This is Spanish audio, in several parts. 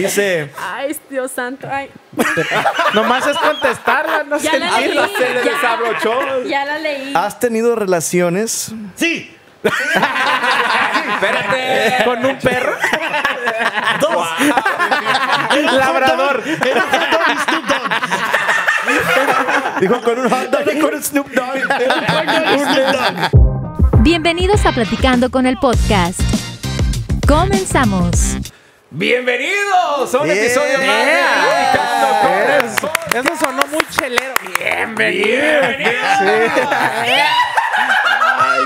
Dice, Ay, Dios santo. Ay. Nomás es contestarla, no Ya sé. la leí. Se le ya. desabrochó. Ya la leí. ¿has tenido relaciones? Sí. Espérate. Con un perro. Dos. Labrador. Era un hot dog y Snoop Dogg. Dijo con un hot dog y con un Snoop Dogg. Snoop Dogg. Bienvenidos a Platicando con el Podcast. Comenzamos. Bienvenidos a un Bien. episodio más de Yeah. Platicando con Eso, sonó muy chelero.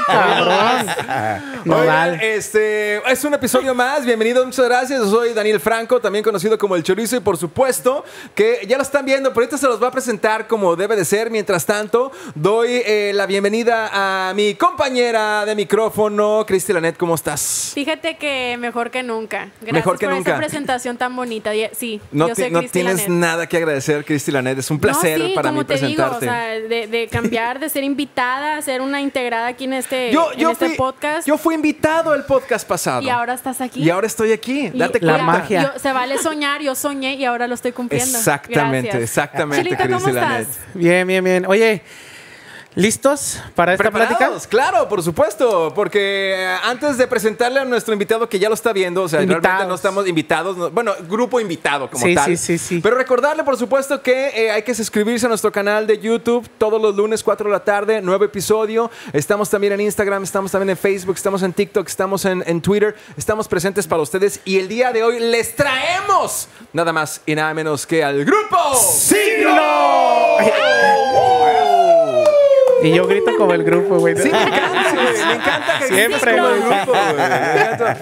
Cabrón. No Oigan, vale. este es un episodio más. Bienvenidos, muchas gracias. Yo soy Daniel Franco, también conocido como el Chorizo, y por supuesto que ya lo están viendo, pero ahorita se los va a presentar como debe de ser. Mientras tanto, doy eh, la bienvenida a mi compañera de micrófono, Cristi Lanet. ¿Cómo estás? Fíjate que mejor que nunca. Gracias Mejor que por nunca. esa presentación tan bonita. Sí, No, yo soy no tienes Lanet. nada que agradecer, Cristi Lanet. Es un placer no, sí, para como mí te digo, o presentarte. sea, de, de cambiar, de ser invitada a ser una integrada aquí en este, yo, en este fui, podcast. yo fui invitado al podcast pasado. y ahora estás aquí. Y ahora estoy aquí. Date y La cuenta. magia. yo- se vale soñar, yo soñé y ahora lo estoy cumpliendo. Exactamente, Gracias. exactamente, Chilito, ¿cómo Cristi Lanet. estás? Bien, bien, bien. Oye, ¿listos para esta plática? ¿Preparados? Claro, por supuesto, porque eh, antes de presentarle a nuestro invitado que ya lo está viendo, o sea, realmente Invitados. no estamos invitados, no- bueno, grupo invitado como Sí, tal. sí, sí, sí. Pero recordarle, por supuesto, que eh, hay que suscribirse a nuestro canal de YouTube todos los lunes, 4 de la tarde, nuevo episodio. Estamos también en Instagram, estamos también en Facebook, estamos en TikTok, estamos en, en Twitter, estamos presentes para ustedes y el día de hoy les traemos nada más y nada menos que al grupo Y yo grito como el grupo, güey. Sí, me encanta, güey. Me encanta que Siempre, como el grupo, güey. Me encanta.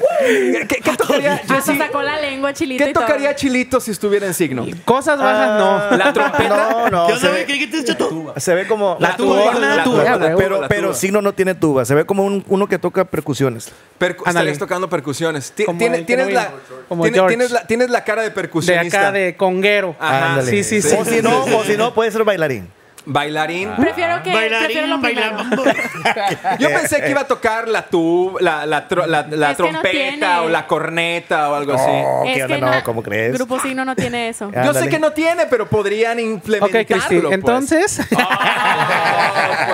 ¿Qué, qué tocaría, Hasta Jessy, sacó la lengua, chilito ¿Qué y todo. tocaría Chilito si estuviera en signo? Cosas bajas, no. ¿La trompeta? No, no, ¿Qué se güey? ve, ¿Qué qué tienes, Chato? se ve como... La tuba, tuba, la pero, tuba, la pero tuba. Signo no tiene tuba. Se ve como un- uno que toca percusiones. Percu- estarías tocando percusiones. Ti- Como tiene- el que tienes, la, vino. Como tiene- George. tienes, la, tienes la cara de De percusionista. acá de conguero. Ajá, sí, sí, sí. O si no, o si no, puede ser bailarín. Bailarín. Prefiero que prefiero lo Bailarín, primero. bailando. Yo pensé que iba a tocar la tuba, la, la, tro- la- la Es que no trompeta o la corneta o algo así. Oh, Es ¿qué onda? que No, ¿cómo crees? Grupo Signo no tiene eso. Ah. Yo sé que no tiene, pero podrían Ok, implementarlo. Cristi. pues. Entonces. Ah,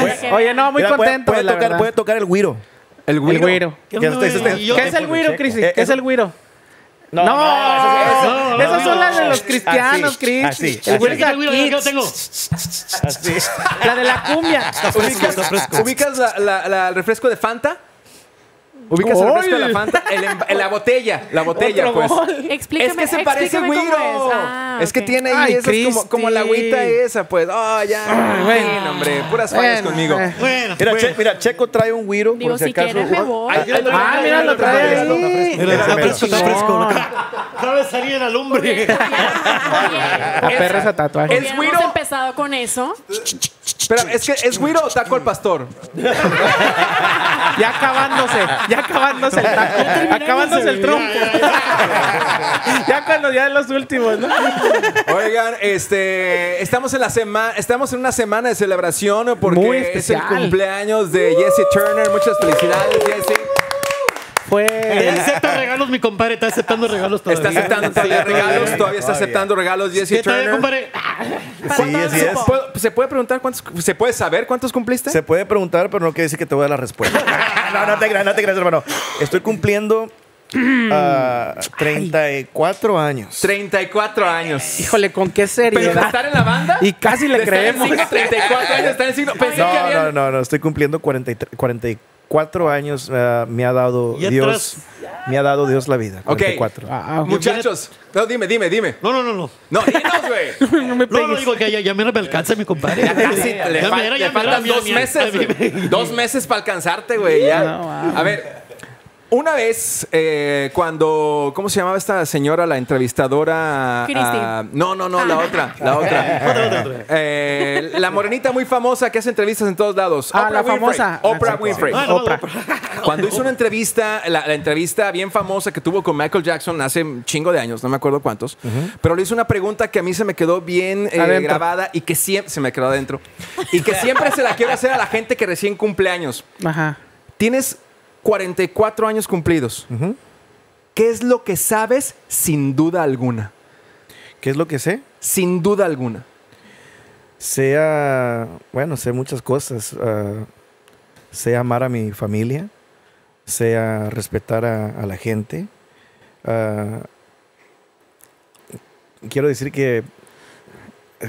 pues. Oye, no, muy Mira, contento. puede, la tocar, verdad. puede tocar el güiro. El El güiro. güiro. ¿Qué ¿Qué onda, es el güiro, Cristi? Eh, ¿Qué es el güiro? No, No, no, esas no, son no, las de los cristianos, Así, Chris. así, El así. güiro ¿Qué es el güiro? Yo tengo. Así. La de la cumbia. ¿Ubicas, ubicas la- la- la- el refresco de Fanta? ¿Ubicas el refresco de la. Fanta? El em- en la botella, la botella, Otro pues. gol. Explícame, es que se parece güiro. es. Ah, es que tiene ahí Ay, esas como, como la agüita esa, pues. Oh, ya. Bueno. Hombre. Puras fallas Bueno, conmigo. eh. Bueno, Mira, bueno. Che- mira, Checo trae un güiro. Digo, por si si acaso. quieres me voy. Ay, ay, Ah, mira, lo trae ahí. Mira, está Mira, fresco, está mira. fresco. Acaba de salir en la perro ese tatuaje. Es güiro. empezado con eso. Espera, es que es güiro o taco al pastor. Ya acabándose, ya acabándose el taco, acabándose el trompo. ya cuando ya en los últimos, ¿no? Oigan, este, estamos en la semana, estamos en una semana de celebración porque Muy es el cumpleaños de Jesse Turner. Muchas felicidades, Jesse. Fue. acepta regalos, mi compadre. Está aceptando regalos todavía. Está aceptando todavía regalos, todavía está aceptando regalos Jesse ¿Qué Turner. compadre? Sí, así es. ¿Puedo- ¿Se puede preguntar cuántos, se puede saber cuántos cumpliste? Se puede preguntar, pero no quiere decir que te voy a dar la respuesta. no, no te creas, no te creas, hermano. Estoy cumpliendo ah, 34 años. 34 años. Híjole, con qué Pero de seriedad. estar en la banda. Y casi le creemos. signo, 34 años, estar en signo. Pensé que No, habían- no, no, no, estoy cumpliendo 43 44 años. ah, me ha dado Y Dios, me ha dado Dios la vida. Ok. 44. Wow. Muchachos, no, dime, dime, dime. No, no, no, no. No, dinos, güey. No me No, no, digo que ya, ya me alcanza mi compadre. Ya casi Ya le, fal- le faltan dos meses. Dos meses para alcanzarte, güey. Ya. No, wow. A ver, una vez, eh, cuando. ¿Cómo se llamaba esta señora, la entrevistadora? Ah, no, no, no, la otra. La otra. Eh, la morenita muy famosa que hace entrevistas en todos lados. Ah, Oprah la Winfrey. famosa. Oprah Ah, sí, Winfrey. Ah, no, Oprah. Cuando hizo una entrevista, la, la entrevista bien famosa que tuvo con Michael Jackson hace un chingo de años, no me acuerdo cuántos, pero le hizo una pregunta que a mí se me quedó bien eh, Adentro. grabada y que siempre se me quedó adentro y que siempre se la quiero hacer a la gente que recién cumple años. Ajá. Tienes 44 años cumplidos. ¿qué es lo que sabes sin duda alguna? ¿Qué es lo que sé? Sin duda alguna. Sea, bueno, sé muchas cosas. ah, sé amar a mi familia, sé ah, respetar a, a la gente. ah, quiero decir que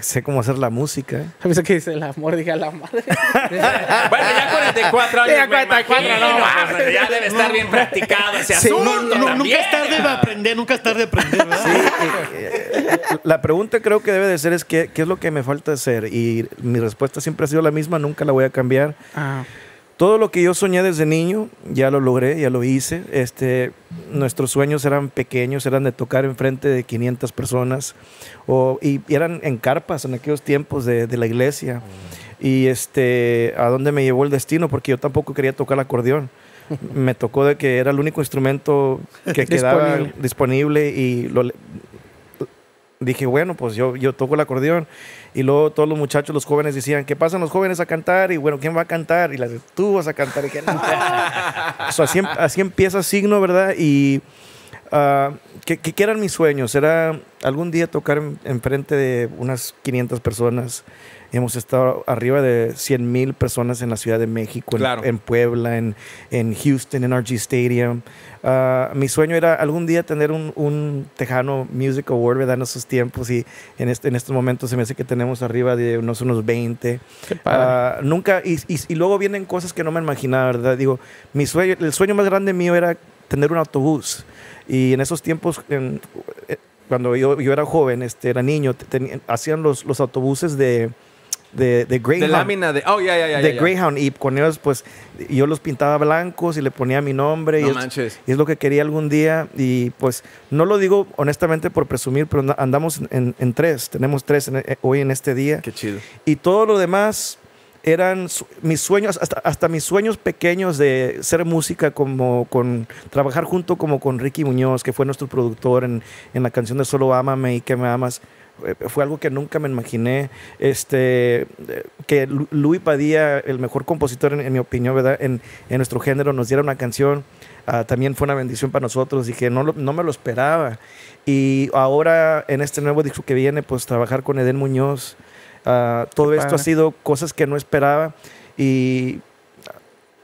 sé cómo hacer la música. Pensé que dice el amor, dije a la madre. Bueno, ya 44 años. Ya 44, no mames. ya debe estar bien practicado ese Sí. asunto. No, no, nunca es tarde para aprender, nunca es tarde de aprender, ¿verdad? Eh, La pregunta creo que debe de ser es qué, qué es lo que me falta hacer y mi respuesta siempre ha sido la misma, nunca la voy a cambiar. Ah, Todo lo que yo soñé desde niño, ya lo logré, ya lo hice. Este, nuestros sueños eran pequeños, eran de tocar enfrente de 500 personas o, y, y eran en carpas en aquellos tiempos de, de la iglesia. Y este, a dónde me llevó el destino, porque yo tampoco quería tocar el acordeón. Me tocó de que era el único instrumento que quedaba Disponible. disponible y lo, dije, bueno, pues yo, yo toco el acordeón. Y luego todos los muchachos, los jóvenes decían, ¿qué pasan los jóvenes a cantar? Y bueno, ¿quién va a cantar? Y las tú vas a cantar. Y que no. So, así, em- así empieza Signo, ¿verdad? Y ah, ¿qué, qué- eran mis sueños? Era algún día tocar en, enfrente de unas 500 personas. Hemos estado arriba de 100 mil personas en la Ciudad de México, en, Claro. en Puebla, en, en Houston, en RG Stadium. Ah, mi sueño era algún día tener un, un Tejano Music Award, ¿verdad? En esos tiempos y en, este, en estos momentos se me hace que tenemos arriba de unos, unos 20. Qué padre. Ah, nunca, y, y- y luego vienen cosas que no me imaginaba, ¿verdad? Digo, mi sueño, el sueño más grande mío era tener un autobús. Y en esos tiempos, en- eh, cuando yo, yo era joven, este, era niño, te- tenía- hacían los, los autobuses de, de, de Greyhound De lámina de. Oh, ya, ya, ya. de ya, ya. Greyhound y con ellos pues yo los pintaba blancos y le ponía mi nombre No y, es, manches. y es lo que quería algún día y pues no lo digo honestamente por presumir pero anda- andamos en, en tres tenemos tres en- eh, hoy en este día Qué chido. y todo lo demás eran mis sueños, hasta, hasta mis sueños pequeños de ser música, como con trabajar junto como con Ricky Muñoz, que fue nuestro productor en, en la canción de Solo Ámame y que me amas. Eh, Fue algo que nunca me imaginé. Este, que Lu- Luis Padilla, el mejor compositor, en, en mi opinión, ¿verdad? En, en nuestro género, nos diera una canción. ah, también fue una bendición para nosotros y que no, lo- no me lo esperaba. Y ahora, en este nuevo disco que viene, pues trabajar con Eden Muñoz. ah, todo Qué esto ha padre. sido cosas que no esperaba. Y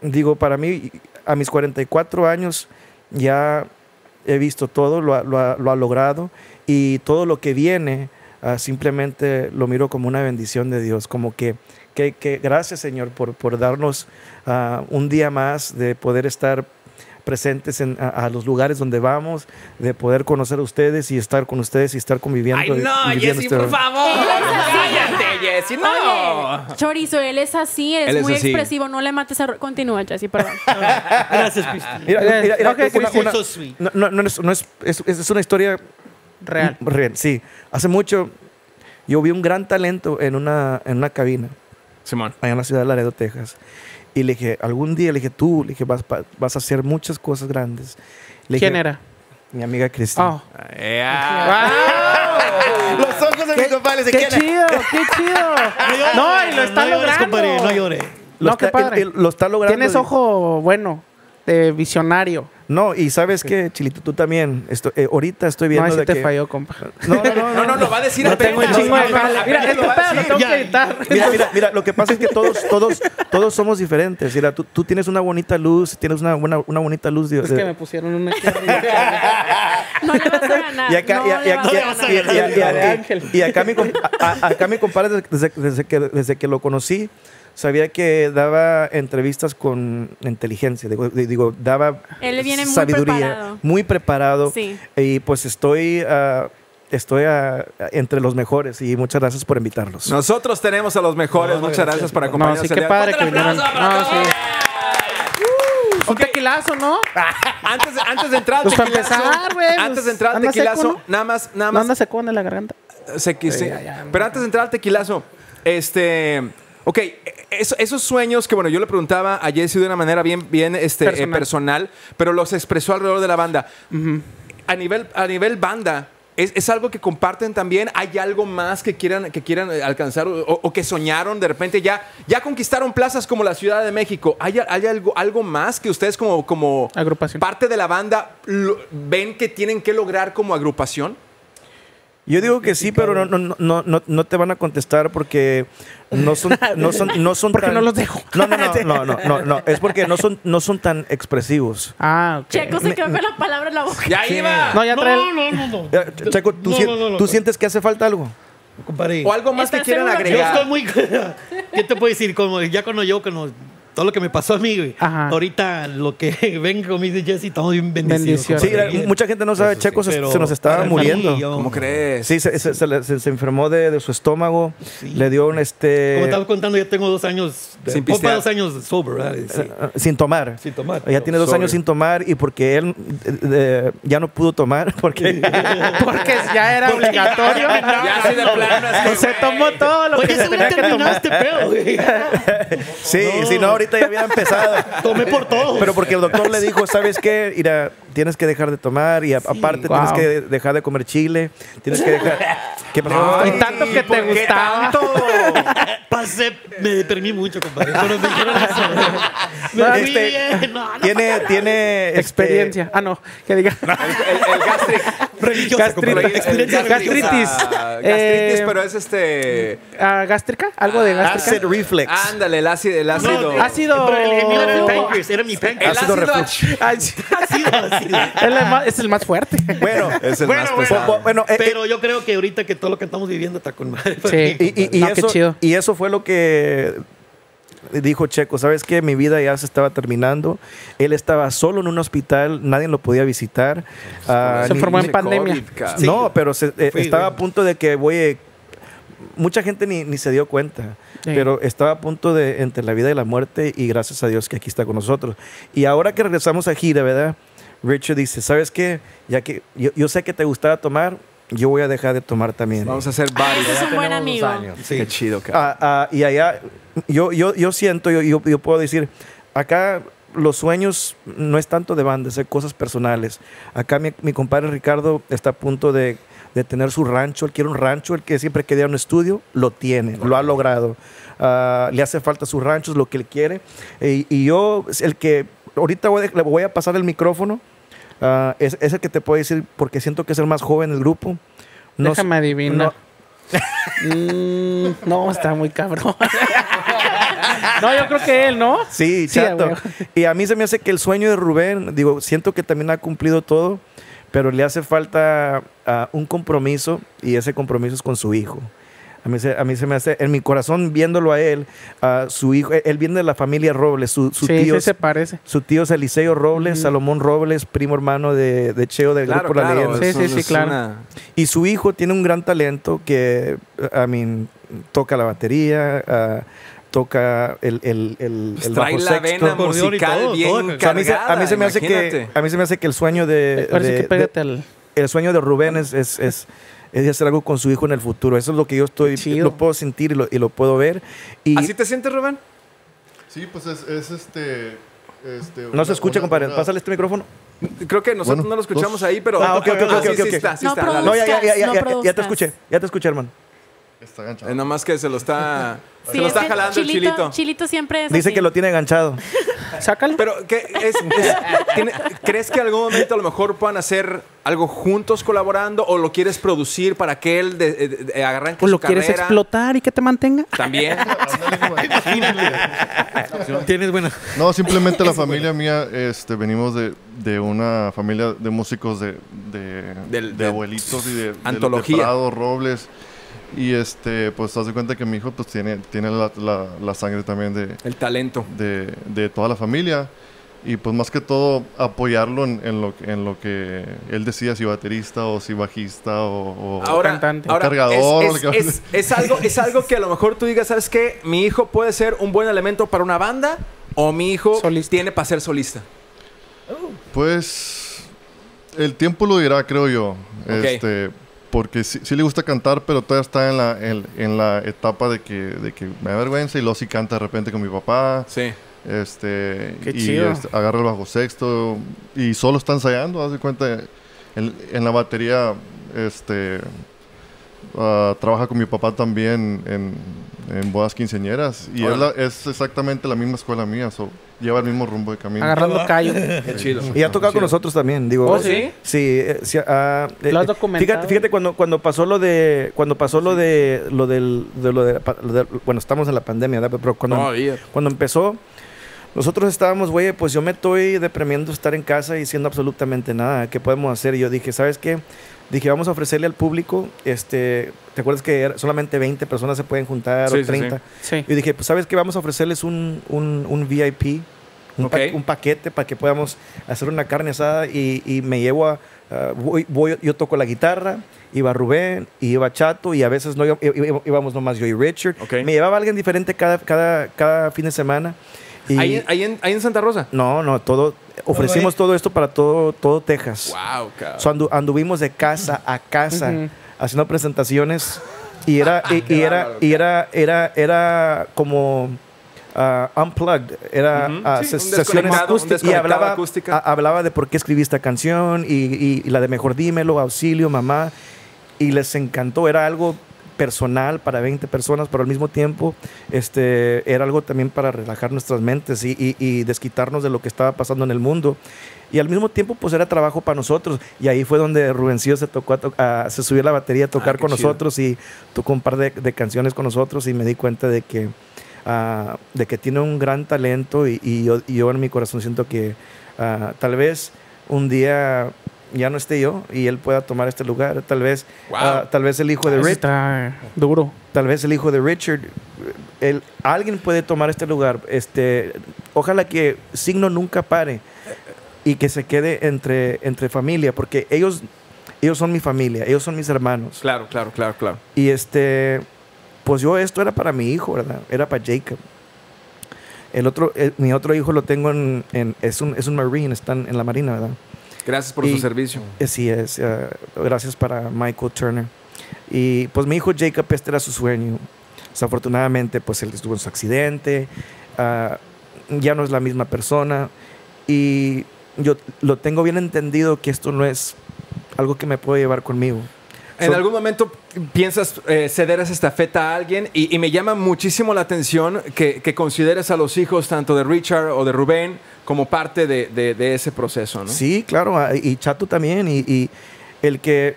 digo, para mí, a mis 44 años, ya he visto todo, lo ha, lo ha- lo ha logrado. Y todo lo que viene, ah, simplemente lo miro como una bendición de Dios. Como que, que, que gracias, Señor, por, por darnos ah, un día más de poder estar presentes en, a, a los lugares donde vamos, de poder conocer a ustedes y estar con ustedes y estar conviviendo. Ay, no, y viviendo Jessy, este- por favor. Cállate, Jessy, no. Oye, Chorizo, él es así, Él es muy así. expresivo. No le mates a... Ro- Continúa, Jessy, perdón. Gracias, Cristian. Mira, mira, mira, Ok, una- una- no, no, no es, no es, es, es una historia Real. real. Sí, hace mucho yo vi un gran talento en una, en una cabina Simón. allá en la ciudad de Laredo, Texas. Y le dije, algún día, le dije, tú, le dije, vas, pa- vas a hacer muchas cosas grandes. Le ¿Quién dije, era? Mi amiga Cristina. Oh. Los ojos de mi compadre se ¡Qué chido! ¡Qué chido! No, y lo está no llores, logrando. compadre, no llore. Lo, No, qué está, padre. él- él lo está logrando. Tienes ojo bueno, de visionario. No, y sabes qué, Chilito, tú también. Esto- eh, ahorita estoy viendo No, ahí sí de te que- falló, compa. No, no, no, No, no, lo va a decir No apenas. tengo un chingo de jale. Mira, este pedo lo tengo Ya. que editar. Mira, mira, mira, lo que pasa es que todos, todos, todos somos diferentes. Mira, tú, tú tienes una bonita luz, tienes una, buena, una bonita luz. de- Es de- que me pusieron una No le vas a ganar. y acá, no y, acá mi compadre, desde, desde que, desde que lo conocí, sabía que daba entrevistas con inteligencia. Digo, digo, daba Él viene muy sabiduría. preparado. Muy preparado. Sí. Y pues estoy, ah, estoy ah, entre los mejores. Y muchas gracias por invitarlos. Nosotros tenemos a los mejores. Muchas gracias por No, acompañarnos. sí, el qué padre ¡Fuerte que vinieron. No, sí. Un tequilazo, ¿no? Antes, de- antes de entrar al Pues para tequilazo, empezar, güey, antes pues, de entrar anda seco, tequilazo, ¿no? nada más, nada No más, anda secón en la garganta. se quise. Sí, ya, ya, Pero antes de entrar al tequilazo, este. Ok, eso- esos sueños que, bueno, yo le preguntaba a Jesse de una manera bien, bien este, eh, Personal. pero los expresó alrededor de la banda. a, nivel, a nivel banda, ¿Es, es algo que comparten también? ¿Hay algo más que quieran, que quieran eh, alcanzar o, o que soñaron de repente? Ya, ya conquistaron plazas como la Ciudad de México. ¿Hay, hay algo, algo más que ustedes como, como Agrupación. parte de la banda lo- ven que tienen que lograr como agrupación? Yo digo que sí, pero no, no, no, no, no te van a contestar porque no son, no son, no son Porque tan- no los dejo. No, no, no, no, no, no, no. Es porque no son, no son tan expresivos. Ah, ok. Checo se quedó con la palabra en la boca. ¡Ya iba! No, ya trae No, no, no, no. Ch- Checo, ¿tú, No, sien- no, no, no, tú no. sientes que hace falta algo? Compadre. O algo más que ¿Estás quieran seguro? Yo agregar. estoy muy. ¿Qué te puedo decir? Como ya cuando yo, cuando todo lo que me pasó a mí, güey. Ajá. Ahorita lo que ven como dice Jesse, estamos bien bendecidos. Bendición. Sí, mucha gente no sabe, Checo se, Pero se nos estaba muriendo. yo- ¿Cómo crees? Sí, se, se- se le- se- se enfermó de, de su estómago, le dio un este Como estaba contando, ya tengo dos años. Sin pistear. dos años sober, ¿verdad? Sí. eh, sin tomar. Sin tomar. Ya tiene dos años sin tomar y porque él eh, eh, ya no pudo tomar porque Porque ya era obligatorio. Ya así de plano, así, se tomó todo lo que Oye, se se tenía que tomar. este pedo, güey. sí, No. si no ahorita ya había empezado. Tomé por todo. Pero porque el doctor le dijo, ¿sabes qué? Mira, tienes que dejar de tomar y a- aparte Wow. tienes que dejar de comer chile, tienes que dejar ¿Qué pasó? Y tanto que te ¿por qué gustaba. tanto? Pasé, me deprimí mucho, compadre. Cuando me dijeron eso. Me fui Este, bien. No, no. tiene tiene este, Experiencia. Ah, no. Que diga. El, el gastric. Religiosa, Gastritis. compadre. El Experiencia Gastritis. religiosa. Ah, gastritis, Eh, pero es este. ah, ¿Gástrica? ¿Algo de gástrica? acid reflex. Ándale, el ácido. El ácido. No, ácido- Pero el, el mío era mi pancreas, era mi el pancreas. ácido ácido reflujo. Ácido, ácido. Es el más- el fuerte. Bueno, Es el Bueno, más pesado. bueno, eh, eh, Pero yo creo que ahorita que todo lo que estamos viviendo está con madre. Sí. y, y- y No, qué eso, chido. y eso fue lo que dijo Checo, ¿sabes qué? Mi vida ya se estaba terminando. Él estaba solo en un hospital, nadie lo podía visitar. Ah, Se ni- formó ni- en pandemia. COVID, cabrón. Sí. No, pero se- eh, estaba a punto de que voy. Mucha gente ni, ni se dio cuenta, Sí. pero estaba a punto de entre la vida y la muerte y gracias a Dios que aquí está con nosotros. Y ahora que regresamos a gira, ¿verdad? Richard dice, ¿sabes qué? Ya que yo, yo sé que te gustaba tomar, yo voy a dejar de tomar también. Vamos a hacer Ah, varios. ese es un buen amigo. Qué chido. Ah, ah, y allá, yo, yo, yo siento, yo, yo, yo puedo decir, acá los sueños no es tanto de banda, es cosas personales. Acá mi, mi compadre Ricardo está a punto de, de tener su rancho, él quiere un rancho, el que siempre quería un estudio, lo tiene, lo ha logrado. Ah, le hace falta su rancho, es lo que él quiere. Y, y yo, el que ahorita voy le voy a pasar el micrófono, ah, es, es el que te puedo decir, porque siento que es el más joven del grupo. No Déjame adivinar. no- Mm, no, está muy cabrón. no, yo creo que él, ¿no? Sí, chato. y a mí se me hace que el sueño de Rubén, digo, siento que también ha cumplido todo, pero le hace falta ah, un compromiso y ese compromiso es con su hijo. A mí, se, a mí se me hace, en mi corazón, viéndolo a él, a su hijo, él viene de la familia Robles, su, su sí, tío, sí se parece. su tío es Eliseo Robles. Salomón Robles, primo hermano de, de Cheo del Claro, grupo La claro. Leyenda. Sí, sí, sí, claro. una- Y su hijo tiene un gran talento que, I mean, toca la batería, ah, toca el, el, el, Pues el trae bajo la sexto. vena musical todo, bien todo. O sea, a, mí se, a mí se me hace que a mí se me hace que el sueño de, de- que pégate al. de- el sueño de Rubén es, es, es, es hacer algo con su hijo en el futuro. Eso es lo que yo estoy Chido. lo puedo sentir y lo, y lo puedo ver. Y ¿Así te sientes, Rubén? Sí, pues es, es este, este... no una- se escucha, una- compadre. una- Pásale este micrófono. Creo que nosotros Bueno, no lo escuchamos dos. ahí, pero. Ah, ok, ok, ok, sí, ok, sí está, sí No está. No, ya, ya, ya, ya, no ya, ya te escuché. Ya te escuché, hermano. Está enganchado. Eh, nomás que se lo está. se lo es está jalando el chilito. Chilito siempre es Dice así. que lo tiene enganchado. Sácalo. Pero, ¿qué es, es- tiene- ¿crees que algún momento a lo mejor puedan hacer algo juntos colaborando o lo quieres producir para que él de, de- de- arranque ¿O su lo quieres carrera? explotar y que te mantenga? También. Tienes buena. No, simplemente la familia mía, este, venimos de, de una familia de músicos de, de, Del- de de- abuelitos y de, de- Antología. de Prado, Robles. Y este, pues te das cuenta que mi hijo pues tiene, tiene la, la- la sangre también de, El talento. de, de toda la familia. Y pues más que todo apoyarlo en, en lo, que- en lo que él decida, si baterista o si bajista o... o- Ahora, cantante. ahora Cargador, es, es- es- es algo, es algo que a lo mejor tú digas, ¿sabes qué? Mi hijo puede ser un buen elemento para una banda o mi hijo Solista. tiene para ser solista. Pues el tiempo lo dirá, creo yo. Este, porque sí, sí le gusta cantar, pero todavía está en la, en, en la etapa de que, de que me da vergüenza y luego sí canta de repente con mi papá. Sí. Este, Qué y chido. este, agarra el bajo sexto y solo está ensayando, haz de cuenta. En, en la batería este, ah, trabaja con mi papá también en, en bodas quinceañeras. Y es, la- es exactamente la misma escuela mía. so, lleva el mismo rumbo de camino. Agarrando callo. Qué chido. Y ha tocado con nosotros también, digo. ¿Oh, sí? Sí, eh, sí, ah, eh, ¿Lo has eh, documentado? Fíjate, fíjate cuando, cuando pasó lo de, cuando pasó lo de, lo del, de lo de, pa- lo de- bueno, estamos en la pandemia, ¿verdad? pero cuando, cuando empezó, nosotros estábamos, güey, pues yo me estoy deprimiendo estar en casa y siendo absolutamente nada. ¿Qué podemos hacer? Y yo dije, ¿sabes qué? Dije, vamos a ofrecerle al público, este, ¿te acuerdas que solamente 20 personas se pueden juntar Sí, o sí, 30? Sí. Y dije, pues ¿sabes qué? Vamos a ofrecerles un, un, un VIP, un, pa- Ok. un paquete para que podamos hacer una carne asada y, y me llevo a... ah, voy, voy- yo toco la guitarra, iba Rubén, y iba Chato y a veces no íbamos nomás yo y Richard. Ok. Me llevaba alguien diferente cada, cada, cada fin de semana. Y Ahí, en- ahí en, ahí en Santa Rosa. No, no, todo... Ofrecimos todo esto para todo, todo Texas. Wow, cabrón. So, andu- anduvimos de casa a casa haciendo presentaciones y era y, era y era era era como ah, unplugged era ah, Sí, sesiones un y hablaba acústica. a- hablaba de por qué escribí esta canción y, y- y la de mejor dímelo auxilio mamá y les encantó era algo personal para 20 personas, pero al mismo tiempo este, era algo también para relajar nuestras mentes y, y- y desquitarnos de lo que estaba pasando en el mundo. Y al mismo tiempo, pues era trabajo para nosotros. Y ahí fue donde Rubencillo se tocó a to- a- se subió a la batería a tocar Ah, qué con chido. nosotros y tocó un par de, de canciones con nosotros y me di cuenta de que, ah, de que tiene un gran talento y, y yo, y yo en mi corazón siento que ah, tal vez un día ya no esté yo y él pueda tomar este lugar. Tal vez, Wow. ah, tal vez el hijo de Rick, Está duro. tal vez el hijo de Richard, el, alguien puede tomar este lugar. Este, ojalá que Signo nunca pare y que se quede entre, entre familia, porque ellos, ellos son mi familia, ellos son mis hermanos. Claro, claro, claro, claro. Y este, pues yo esto era para mi hijo, ¿verdad? Era para Jacob. El otro, el- mi otro hijo lo tengo en, en- es un, es un marine, está en, en la marina, ¿verdad? Gracias por Y- su servicio. Sí, es. eh, gracias para Michael Turner. Y pues mi hijo Jacob, este era su sueño. Desafortunadamente, pues él estuvo en su accidente. ah, ya no es la misma persona. Y yo lo tengo bien entendido que esto no es algo que me puedo llevar conmigo. En So- algún momento piensas eh, ceder esa estafeta a alguien y, y me llama muchísimo la atención que, que consideres a los hijos tanto de Richard o de Rubén como parte de, de- de ese proceso, ¿no? Sí, claro, ah, y Chato también. Y, y el, que,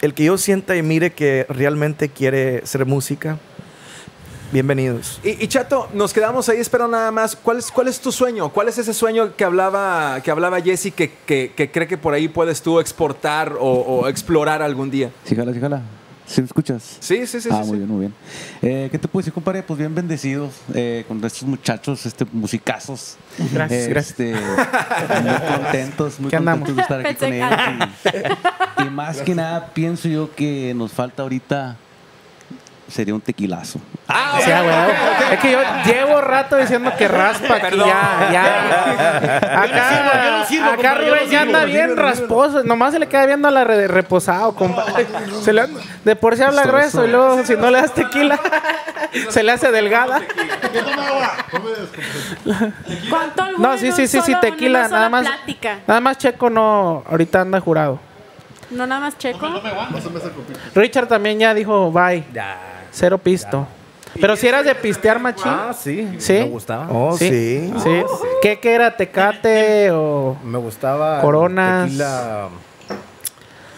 el que yo sienta y mire que realmente quiere ser música, bienvenidos. Y, y, Chato, nos quedamos ahí, espero nada más. ¿Cuál es, cuál es tu sueño? ¿Cuál es ese sueño que hablaba, que hablaba Jesse que, que- que cree que por ahí puedes tú exportar o, o explorar algún día? Sí, jala, sí, jala. ¿Sí me escuchas? Sí, sí, sí. ah, sí, muy sí. bien, muy bien. Eh, ¿Qué te puedo decir, compadre? Pues bien bendecidos eh, con estos muchachos, este, musicazos. Gracias, Este, Muy contentos, muy contentos de estar aquí con ellos. Y, y más que nada, pienso yo que nos falta ahorita sería un tequilazo. Sí, güey. Es que yo llevo rato diciendo que raspa aquí Perdón. ya, ya. Acá, yo no sirvo, acá no Rubén ya anda bien rasposo. Nomás se le queda viendo a la re- reposado. Se le- de por sí habla Eso, grueso eso. y luego si no le das tequila, se le hace delgada. ¿Cuánto No, sí, sí, sí, sí, tequila, nada más. Nada más Checo no, ahorita anda jurado. No nada más checo. Richard también ya dijo bye. Cero pisto. Pero si eras de pistear, machín. Ah, sí. ¿Sí? Me gustaba. Oh, sí. Sí. ¿Qué, qué era? ¿Tecate o...? Me gustaba. Coronas. Tequila.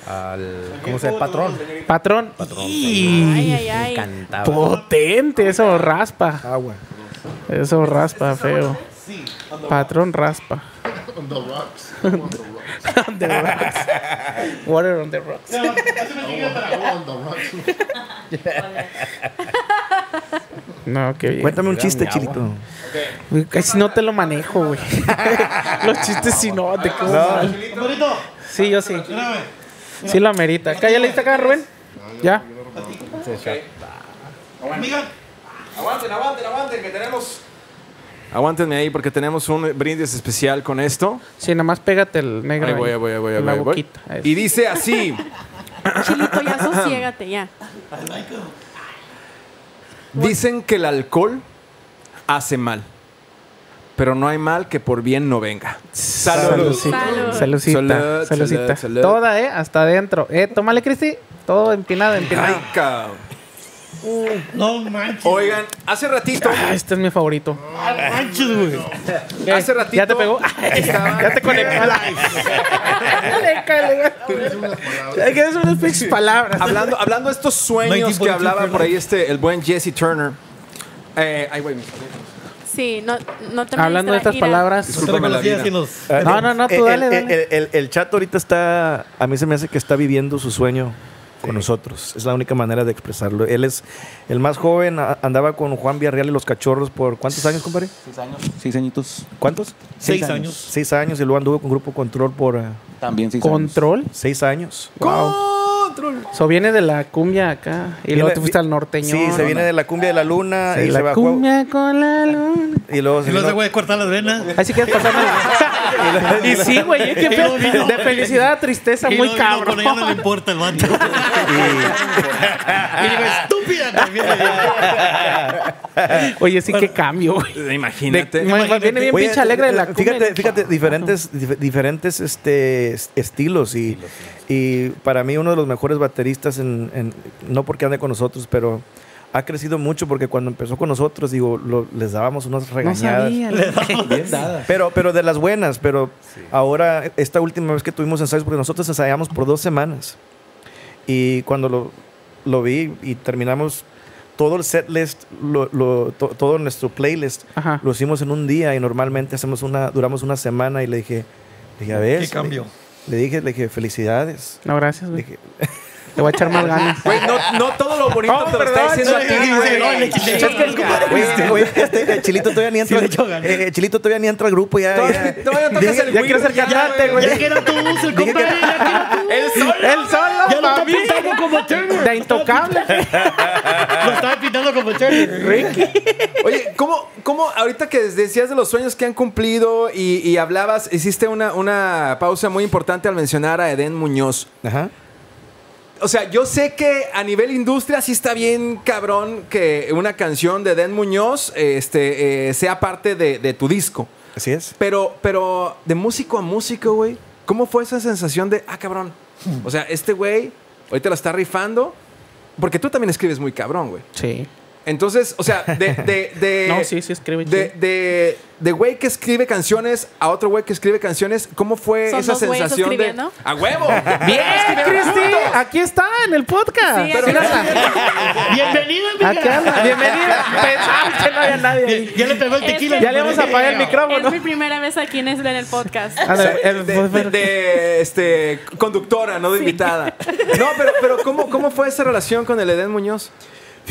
Al, ¿Cómo se llama? Patrón. Patrón. Ay, ay, ay. Me encantaba. Potente, eso raspa. Agua. Eso raspa feo. Patrón raspa. On the rocks. on the rocks. Water on the rocks. on the rocks. No, qué bien. Cuéntame un chiste. Chilito. Güey, Casi no te lo manejo, güey. Los chistes si no, te quedo mal. Sí, yo sí. Sí lo amerita. ¿Acá ya le diste acá, Rubén? ¿Ya? Aguanten, aguanten, aguanten, que tenemos. Aguántenme ahí porque tenemos un brindis especial con esto. Sí, nada más pégate el negro. Ahí voy, ahí. voy, ahí voy, ahí En la voy, voy. boquita. Eso. Y dice así: Chilito, ya sosiégate, ya. Dicen que el alcohol hace mal, pero no hay mal que por bien no venga. Salud. Salud. Salud. Saludcita. Salud, Saludcita. salud, salud. Toda, ¿eh? Hasta adentro. Eh, tómale, Cristi. Todo empinado, empinado. Ay, cabrón. No manches. Oigan, hace ratito, Ah, este es mi favorito. No manches, güey. ¿Qué? hace ratito. ¿Ya te pegó? estaba- ya te conectó. Hay que decir unas pinches palabras. hablando, hablando de estos sueños 19.2 que hablaba por ahí este, el buen Jesse Turner. Eh, ay, güey. Sí, no, no te Hablando de estas palabras. Discúlpame la vida. Ah, No, no, no, tú el, dale, el- dale. El, el- el chato ahorita está, a mí se me hace que está viviendo su sueño con nosotros. Es la única manera de expresarlo. Él es el más joven, andaba con Juan Villarreal y los cachorros por ¿cuántos años, compadre? Seis años. Seis añitos. ¿Cuántos? Seis años. Seis años y luego anduvo con Grupo Control por eh, También seis años. Control. seis años. Control. Eso viene de la cumbia acá. Y luego te fuiste al norteño. Sí, se viene de la cumbia de la luna Sí, y se la bajó. cumbia con la luna. Y luego se Y los vino- de güey cortar las venas. Ahí sí quieres pasarme. y sí, güey, ¿eh? luego vino- De felicidad a tristeza, muy luego vino cabrón. Con ella no le importa el vato. y digo, estúpida también. Oye, sí, qué cambio, güey. De- Imagínate. ma- Viene bien pinche alegre de la cumbia. Fíjate, fíjate, diferentes, dif- diferentes este, es- estilos y, y para mí uno de los mejores bateristas, en, en- no porque ande con nosotros, pero ha crecido mucho porque cuando empezó con nosotros, digo, lo- les dábamos unas No regañadas. sabía. Bien dada. Pero, pero de las buenas, pero ahora, esta última vez que tuvimos ensayos, porque nosotros ensayamos por dos semanas. Y cuando lo, lo vi y terminamos todo el set list, lo- lo- to- todo nuestro playlist, Ajá. lo hicimos en un día y normalmente hacemos una, duramos una semana y le dije, dije, a ver. ¿Qué cambio? Le, le dije, le dije, felicidades. No, gracias, Le güey. dije, Te voy a echar más ganas. Güey, no, no todo lo bonito Oh, te lo está diciendo a sí, ti, sí, güey. no, le güey. este, el Chilito todavía ni entra. le ganas. eh, Chilito todavía ni entra al grupo ya. Todavía- ya. todavía no tocas el Ya quiero ser ya, cantante, güey. Ya tu voz, el compadre. El solo. El solo, Ya lo está pintando como Turner. De intocable. Lo Turner. Ricky. Oye, ¿cómo, ¿cómo ahorita que decías de los sueños que han cumplido y, y hablabas, hiciste una, una pausa muy importante al mencionar a Eden Muñoz? Ajá. O sea, yo sé que a nivel industria sí está bien cabrón que una canción de Eden Muñoz este, eh, sea parte de, de tu disco. Así es. Pero, pero de músico a músico, güey, ¿cómo fue esa sensación de, ah, cabrón? O sea, este güey ahorita la está rifando. Porque tú también escribes muy cabrón, güey. Sí. Entonces, o sea, de... de, de No, sí, sí escribe De, de, de güey que escribe canciones a otro güey que escribe canciones, ¿cómo fue ¿Son esa dos sensación de... ¡A huevo! Bien, Cristi. Aquí está en el podcast. Sí, Pero amiga. Aquí anda. Bienvenida. Pensaba que no había nadie ahí. Ya, ya le pegó el Es tequila. que- Ya le vamos a apagar el Es micrófono. mi primera vez aquí en, en el podcast. Ándale, el- de, de- de, este, conductora, no de invitada. No, pero, pero ¿cómo, ¿cómo fue esa relación con el Eden Muñoz?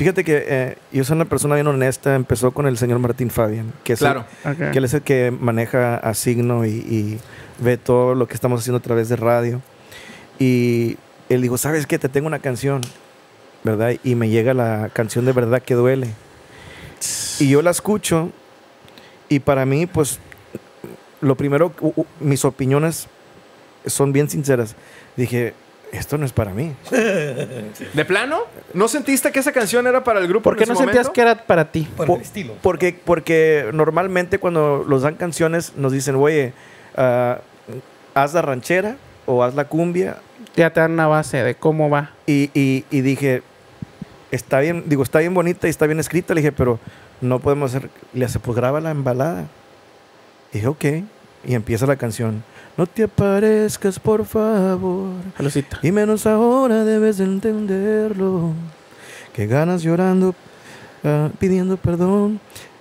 Fíjate que eh, yo soy una persona bien honesta. Empezó con el señor Martín Fabian, que es, Claro. el, que él es el que maneja a Signo y, y ve todo lo que estamos haciendo a través de radio. Y él dijo, ¿sabes qué? Te tengo una canción, ¿verdad? Y me llega la canción de verdad que duele. Y yo la escucho y para mí, pues, lo primero, u- u- mis opiniones son bien sinceras. Dije, esto no es para mí. ¿De plano? ¿No sentiste que esa canción era para el grupo ¿Por qué en no sentías momento? que era para ti? Por Po- el estilo. Porque, porque normalmente cuando nos dan canciones nos dicen, oye, ah, haz la ranchera o haz la cumbia. Ya te dan una base de cómo va. Y, y- y dije, está bien, digo, está bien bonita y está bien escrita. Le dije, pero no podemos hacer. Le hace, pues graba la embalada. Y dije, ok. Y empieza la canción. No te aparezcas, por favor. Salucita. Y menos ahora debes de entenderlo. Que ganas llorando, ah, pidiendo perdón.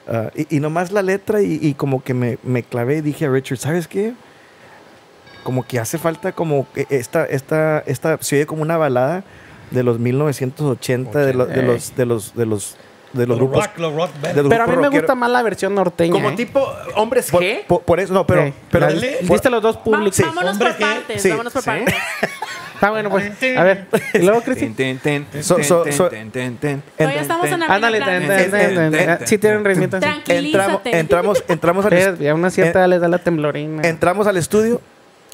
Ah, y, y nomás la letra y, y como que me, me clavé y dije a Richard, ¿sabes qué? Como que hace falta como que esta, esta, esta, se oye como una balada de los 1980, de, los de los, de los, de los, de los Los grupos. rock, los rock band. de los Pero a mí grupos me rockeros. gusta más la versión norteña. Como ¿eh? tipo hombres Por, G. por- por eso, no, pero, Ok. pero ¿Viste los dos Va- públicos? vámonos Hombre, por partes. Sí. Vámonos por ¿Sí? partes. Está bueno, pues. A ver. Y luego, Cristi. So- so- so- estamos en la Ándale. Sí tienen ritmito entramos, Tranquilízate. entramos, entramos al A una cierta les da la temblorina. entramos al estudio,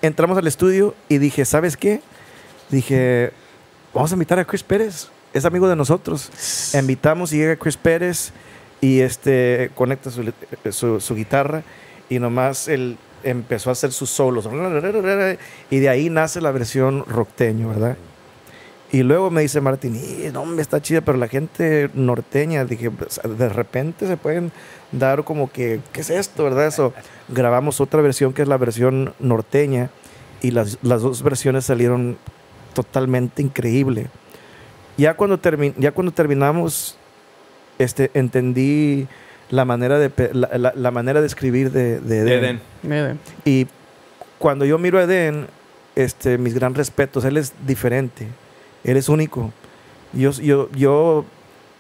entramos al estudio y dije, ¿sabes qué? Dije, vamos a invitar a Chris Pérez, es amigo de nosotros. Invitamos y llega Chris Pérez y este conecta su, su- su guitarra y nomás él empezó a hacer sus solos. Y de ahí nace la versión rockteño, ¿verdad? Y luego me dice Martín, "Y, no, hombre, está chida, pero la gente norteña, dije, de repente se pueden dar como que, ¿qué es esto, verdad? Eso, grabamos otra versión que es la versión norteña y las, las dos versiones salieron totalmente increíble. Ya cuando, termi- ya cuando terminamos, este, entendí la manera de, la, la- la manera de escribir de, de Eden. Eden. Y cuando yo miro a Eden, este, mis gran respetos, él es diferente, él es único. Yo, yo, yo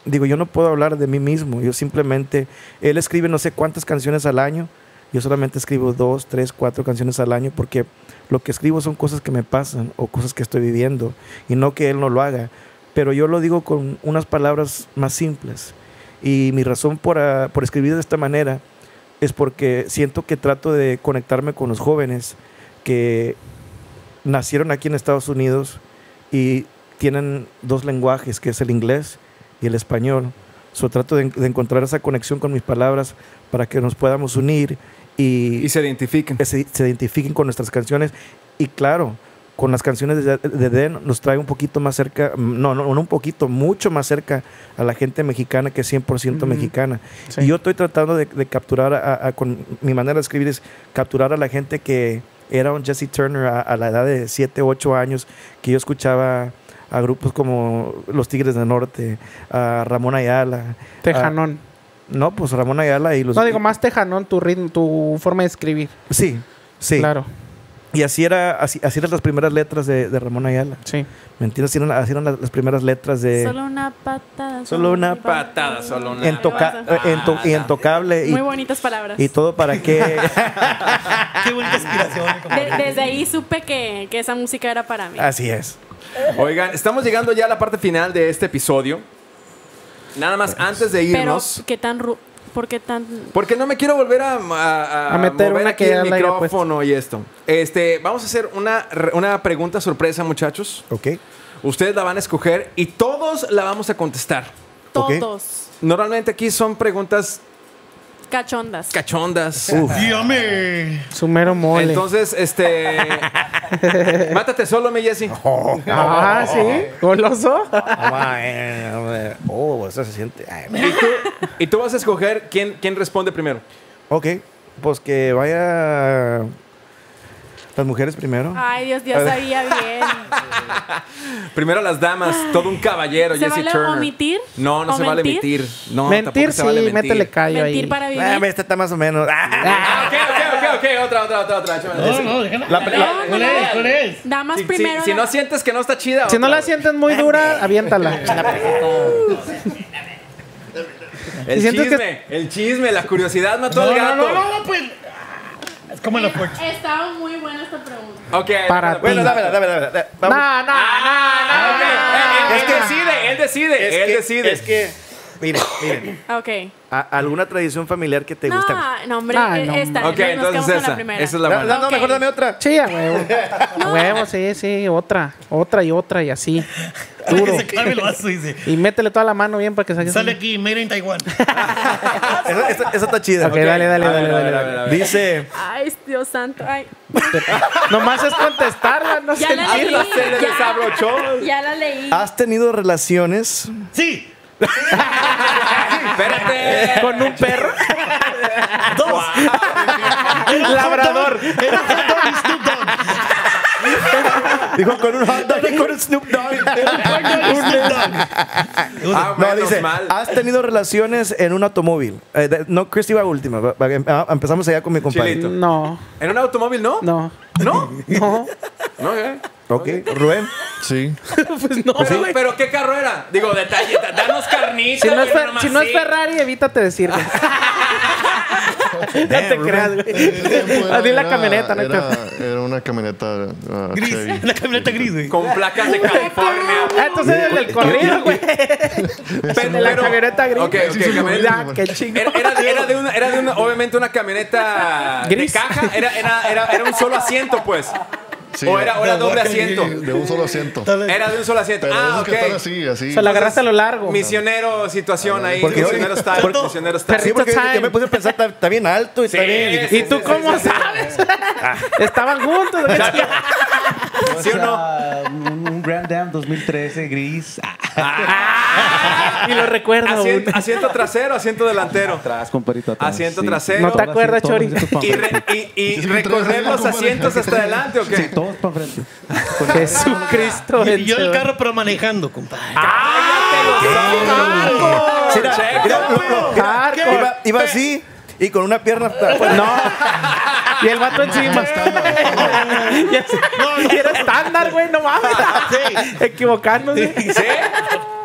digo, yo no puedo hablar de mí mismo, yo simplemente, él escribe no sé cuántas canciones al año, yo solamente escribo dos, tres, cuatro canciones al año porque lo que escribo son cosas que me pasan o cosas que estoy viviendo y no que él no lo haga, pero yo lo digo con unas palabras más simples. Y mi razón por, ah, por escribir de esta manera es porque siento que trato de conectarme con los jóvenes que nacieron aquí en Estados Unidos y tienen dos lenguajes, que es el inglés y el español. So, trato de, de encontrar esa conexión con mis palabras para que nos podamos unir y, Y se identifiquen. que se, se identifiquen con nuestras canciones. Y claro, con las canciones de, de Den nos trae un poquito más cerca, no, no, no un poquito, mucho más cerca a la gente mexicana que es 100% mexicana. Sí. Y yo estoy tratando de, de capturar, a- a- con mi manera de escribir es capturar a la gente que era un Jesse Turner a, a la edad de 7, 8 años, que yo escuchaba a grupos como Los Tigres del Norte, a Ramón Ayala. Tejanón. a- no, pues Ramón Ayala y los... No digo más tejanón tu ritmo, tu forma de escribir. Sí, sí. Claro, Y así, era, así, así eran las primeras letras de, de Ramón Ayala. sí. ¿Me entiendes? Así eran, así eran las, las primeras letras de... Solo una patada. Solo una Patada, solo una. Entoca- eh, ento- y Intocable. Y, Muy bonitas palabras. y todo para que... Qué bonita inspiración. De- desde ahí supe que, que esa música era para mí. así es. Oigan, estamos llegando ya a la parte final de este episodio. Nada más antes de Pero, irnos. ¿qué tan... ¿Por qué tan...? Porque no me quiero volver a, a, A meter mover una aquí que el micrófono y esto. Este, vamos a hacer una, una pregunta sorpresa, muchachos. Ok. Ustedes la van a escoger y todos la vamos a contestar. Ok. Todos. Normalmente aquí son preguntas Cachondas. cachondas. Dígame. Su mero mole. Entonces, este. mátate solo, mi Jesse. ah, sí. Goloso. oh, eso se siente... ay, Y tú, y tú vas a escoger quién, quién responde primero. ok, pues que vaya... Las mujeres primero. Ay, Dios, Dios sabía bien. Primero las damas, todo un caballero, ¿Se Jesse vale Turner. omitir? No, no ¿O se vale mentir? mentir. No, mentir sí, se vale mentir. métele callo Mentir ahí. para vivir. Ah, esta está más o menos... Ah, ok, ok, ok, ok. Otra, otra, otra, otra. No, no, déjala. La- No, ¿Cuál no, es? ¿Cuál es? Damas Si, si- primero. si no sientes que no está chida. Si no la sientes muy dura, aviéntala. El si sientes que- chisme, el chisme, la curiosidad mató No, al no, gato. no, no, no, pues. Es como la puerta. Estaba muy buena esta pregunta. Ok. Para Bueno, ti. dámela, dámela, dámela. No, Vamos. no, Ah, ok. Él, decide, él decide, Es él que- decide. Es que, miren, miren. Ok. a- ¿Alguna tradición familiar que te no, gusta? no, hombre. Ay, eh, no. esta. Ok, nos- entonces quedamos con esa. la primera. Esa es la No, buena. no, no, Ok. mejor dame otra. Sí, a huevo. A huevo, sí, sí. Otra. Otra y otra y así. Duro. Que se clave el vaso, dice. Y métele toda la mano bien para que salga. Sale aquí, made in Taiwan. Esa, esa- esa está chida. Ok, dale, dale, A ver, dale, a ver, dale. a ver, a ver. Dice, Ay, Dios santo. Ay. Nomás es contestarla, no Ya sé. la leí. Se le ya. desabrochó. Ya la leí. ¿has tenido relaciones? Sí. Espérate. Con un perro. Dos. Labrador. Era un hot dog y Snoop Dogg. Dijo con un hot dog y con un Snoop Dogg. Y Snoop Dogg. Ah, No, menos dice, mal. ¿has tenido relaciones en un automóvil? Eh, de- no, Christy va última. Va- va- ah, Empezamos allá con mi. Chilito. No, ¿En un automóvil no? no. ¿No? No. No, ¿eh? Ok, Rubén. Sí. Pues no, Pero, güey. pero ¿qué carro era? Digo, detalle, da- danos carnita. Si no, es, Fer- si no es. Ferrari, evítate decirlo. no te creas, güey. Era- Así la camioneta, no hay era, pedo. era una camioneta ah, Gris. Chevy. Una camioneta gris, güey. Con placas de California. Ah, entonces es el del corrido, güey. Pero- De la pero- camioneta gris. Ok, ok, camioneta. Ya, qué chingo. Era, era, era de una, era de una, obviamente una camioneta Gris. de caja. Era, era, era, era un solo asiento, pues. Sí. ¿O era, o era doble asiento? De un solo asiento. Era de un solo asiento. Pero ah, ok. que están así, así. Se la agarraste a lo largo. Misionero situación ahí. Porque- misionero style. porque- misionero style. Sí, porque time. yo me puse a pensar, está, está bien alto y está bien. ¿Y tú cómo sabes? Estaban juntos. ¿Sí o no? Ah, un, un Grand Dam 2013 gris. y lo recuerdo. Asiento, asiento trasero, asiento delantero. Atrás, compadrito. atrás, Asiento sí. trasero. ¿No te acuerdas, Chori? Y, re- y- y Sí, recorrer los asientos hasta adelante, ¿o qué? Sí, todos para enfrente. Jesucristo. Y yo el carro, pero manejando, compadre. Hardcore. iba, iba así y con una pierna hasta. No. Y el vato encima. Es- y era estándar, güey, no mames. Equivocándose. ¿Sí?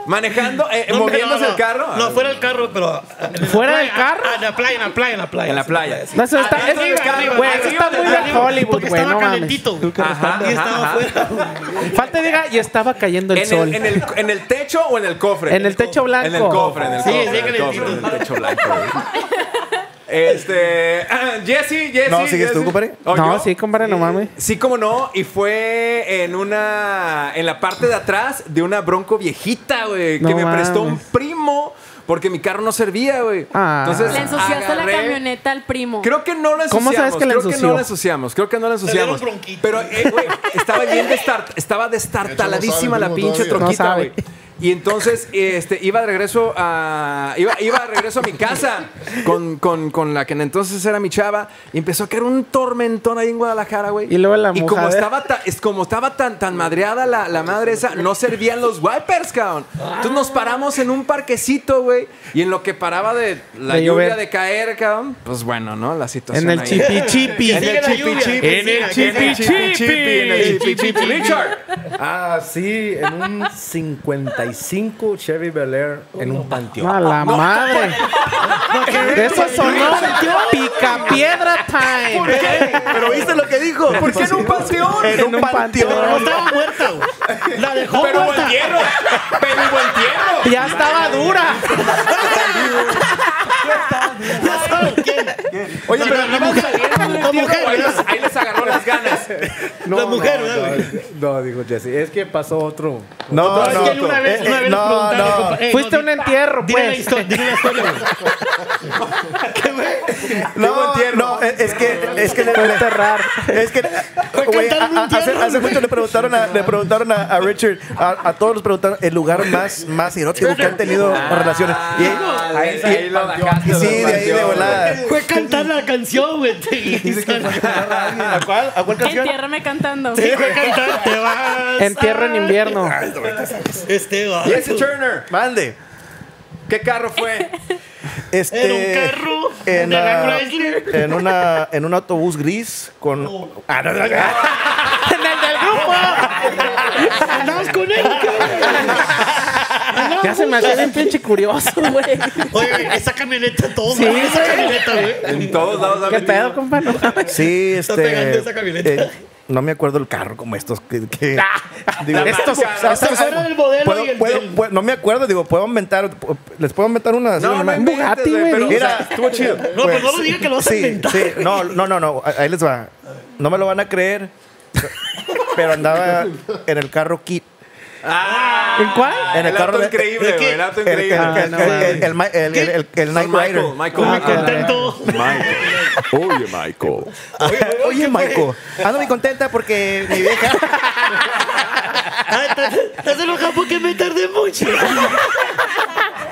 Manejando, eh, No, moviéndose no, no. el carro. No, fuera del carro, pero. ¿Fuera del carro? Ah, En la playa, en la playa, en la playa. En la playa. No, eso está, güey, arriba, eso está muy de arriba, Hollywood, Porque güey, estaba no calentito. Ajá, Y ajá, estaba ajá. afuera. Falta diga, y estaba cayendo el ¿En sol. el, en, el, ¿En el techo o en el cofre? En el techo blanco. En el cofre, en el Sí, cofre. sí, cofre, en el techo blanco. Este. Jesse, Jesse. No, ¿sigues tú, compadre? ¿O no, yo? sí, compadre, no mames. Sí, como no, y fue en una. en la parte de atrás de una bronco viejita, güey, que No me prestó un primo porque mi carro no servía, güey. Ah. Entonces. Le ensuciaste la camioneta al primo. Creo que no lo ensuciamos. ¿Cómo sabes que la creo que no la ensuciamos. Creo que no la ensuciamos. Pero, eh, güey, estaba bien destart, estaba destartaladísima la primo, pinche todavía. troquita, No güey. Y entonces este, iba de regreso a. Iba, iba de regreso a mi casa con, con, con la que entonces era mi chava. Y empezó a caer un tormentón ahí en Guadalajara, güey. Y luego la Y como mojadera. estaba, ta- es como estaba tan, tan madreada la, la madre esa, no servían los wipers, cabrón. Entonces nos paramos en un parquecito, güey. Y en lo que paraba de la De lluvia llover. de caer, cabrón. Pues bueno, ¿no? La situación. En el ahí. chipi chipi. En el chipi chipi. En el chipi chipi. En el chipi chipi. Richard. Ah, sí, en un 55 Chevy Bel Air en un panteón. A la madre. Eso sonó picapiedra time. Pero viste lo que dijo. ¿Por qué en un panteón? En un No panteón. estaba muerta, güey. La dejó Pero hubo muerta. entierro. Pero hubo entierro. Ya estaba dura. Ya sabes quién. Oye, pero la mujer. La mujer, ahí les, ahí les agarró las ganas. La mujer. No, no, dijo Jesse. Es que pasó otro. No, Es no. que una vez, Eh, una eh, vez no, no. compa, eh, Fuiste a no, un entierro, Dile la pues. historia, dile la historia, güey. No, no, es es que es que le, Fue a le- enterrar. es que güey, hace, mucho le preguntaron a, le preguntaron a, a Richard a, a todos les preguntaron el lugar más más erótico que han tenido relaciones y, Ah, ahí, y- ahí sí de ahí de volada Fue cantar la canción, güey. ¿A cuál? ¿A cuál canción? Entiérrame cantando. Sí, fue cantar. Te vas. Entierro en invierno. Este va. Jesse Turner. Mande. ¿Qué carro fue? Este, Era un carro en, de la Chrysler. en una en un autobús gris con Ah, no, no, no. En el del grupo. Andabas con él. Ya se me hacía bien pinche curioso, güey. Oye, esa camioneta, todo. Sí, esa camioneta, güey. En todos lados. ¿Qué pedo, compa? No. Sí, Está pegando este. esa camioneta. eh, no me acuerdo el carro como estos. Que, que- digo, La estos, marca, estos- ¿no? Fuera del modelo puedo- y el puedo- del- puedo- no me acuerdo, digo, puedo inventar. Les puedo inventar una. No, no nomás? inventes, Bugatti, güey, mira, estuvo chido. No, pero no lo digas que lo vas a sí, inventar. sí, no, no, no, no, ahí les va. No me lo van a creer, pero andaba en el carro Kit. Ah, ¿En cuál? En el el carro auto de- increíble, ¿el qué? güey. El auto El, increíble. Ah, Knight Michael, Rider. Michael. Ah, Contento. Oye, Michael. Oye, Michael, ando muy contenta porque mi vieja. Ah, ¿Estás enojado porque me tardé mucho?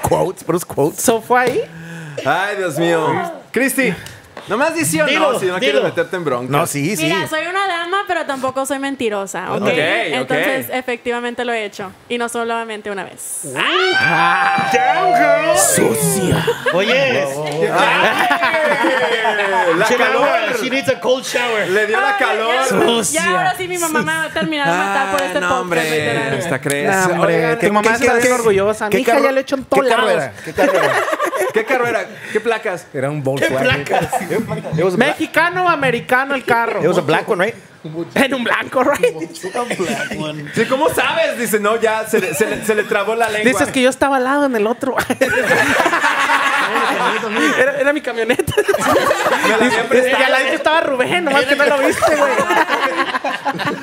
quotes, puros quotes. ¿So fue ahí? Ay, Dios mío. Cristi, nomás di sí o no Dilo, si no dilo. quieres meterte en bronca. No, sí, sí. Mira, soy una dama, pero tampoco soy mentirosa, ¿ok? Ok, ok. Entonces, efectivamente lo he hecho. Y no solamente una vez. Oye, La she, calor. she needs a cold shower. Le dio la Ay, calor. Ya, ya ahora sí mi mamá me va a terminar de matar por Ah, este no, podcast. hombre. literal. Esta crees. No, hombre, Oigan, tu mamá ¿qué- está qué- bien orgullosa. qué Mi hija ya lo he hecho en ¿Qué todos lados. ¿Qué carro era? ¿Qué carro era? ¿Qué placas? Era un Volkswagen. It was a black, ¿Mexicano o americano el carro? it was a black one, right? En un blanco, right? Sí, ¿cómo sabes? Dice, no, ya se le, se le- se le trabó la lengua. Dices que yo estaba al lado en el otro. Era, era mi camioneta. y al ladito estaba Rubén, nomás que no lo viste, güey.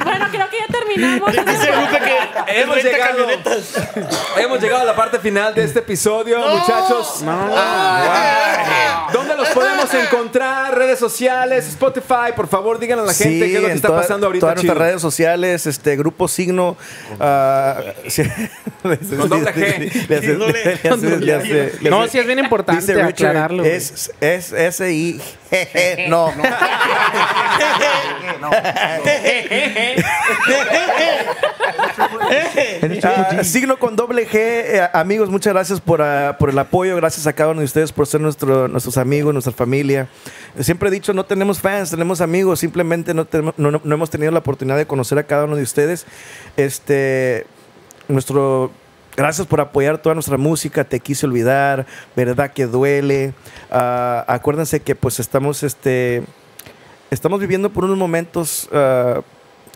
Bueno, creo que ya terminamos. Dice Lupe que Hemos llegado, hemos llegado a la parte final de este episodio, muchachos. Ah, ¿Dónde los podemos encontrar? Redes sociales, Spotify. Por favor, díganle a la gente qué es lo que está toda- pasando ahorita. Todas chido. nuestras redes sociales, este grupo signo. No, sí es bien importante Richard, aclararlo. es, es S-I. No. Ah, signo con doble G. Eh, amigos, muchas gracias por, ah, por el apoyo. Gracias a cada uno de ustedes por ser nuestro, nuestros amigos, nuestra familia. Siempre he dicho, no tenemos fans, tenemos amigos. Simplemente no, tenemos- no, no- no hemos tenido la oportunidad de conocer a cada uno de ustedes. Este, nuestro... Gracias por apoyar toda nuestra música. Te quise olvidar. Verdad que duele. Ah, acuérdense que pues estamos este estamos viviendo por unos momentos ah,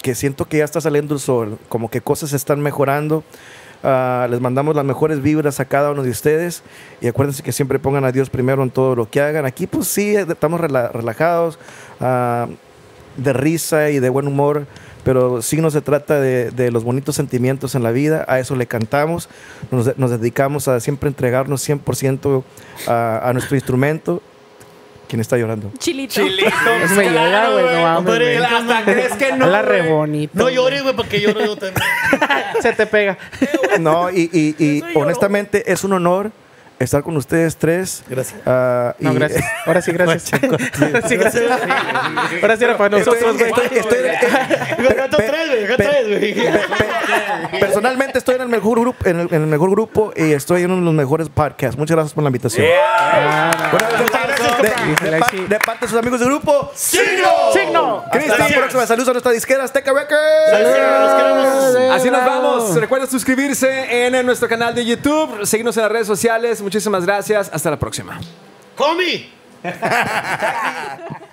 que siento que ya está saliendo el sol, como que cosas están mejorando. Ah, les mandamos las mejores vibras a cada uno de ustedes y acuérdense que siempre pongan a Dios primero en todo lo que hagan. Aquí pues sí, estamos rela- relajados, ah, de risa y de buen humor, pero sí no se trata de, los bonitos sentimientos en la vida, a eso le cantamos, nos, de- nos dedicamos a siempre entregarnos 100% a, a nuestro instrumento. ¿Quién está llorando? Chilito. Es me llega, güey, no mames. Güey. Hasta crees que no. Habla re güey. bonito. No llores, güey, porque lloro yo también. Se te pega. No, y, y- y honestamente es un honor estar con ustedes tres. Gracias. Ah, No, y- gracias. Ahora sí, gracias. Ahora sí, gracias. Ahora sí era para Estoy- nosotros, güey. estoy- estoy- Gato pe- tres, güey, gato pe- tres, güey. pe- personalmente estoy en el mejor grupo, en el, en el mejor grupo y estoy en uno de los mejores podcasts. Muchas gracias por la invitación. Bueno, de, de- de pa- de parte de sus amigos del grupo, ¡Signo! ¡Signo! La próxima. Saludos a nuestra disquera Azteca Records. Así nos vamos. Recuerda suscribirse en, nuestro canal de YouTube, seguirnos en las redes sociales. Muchísimas gracias. Hasta la próxima. ¡Comi!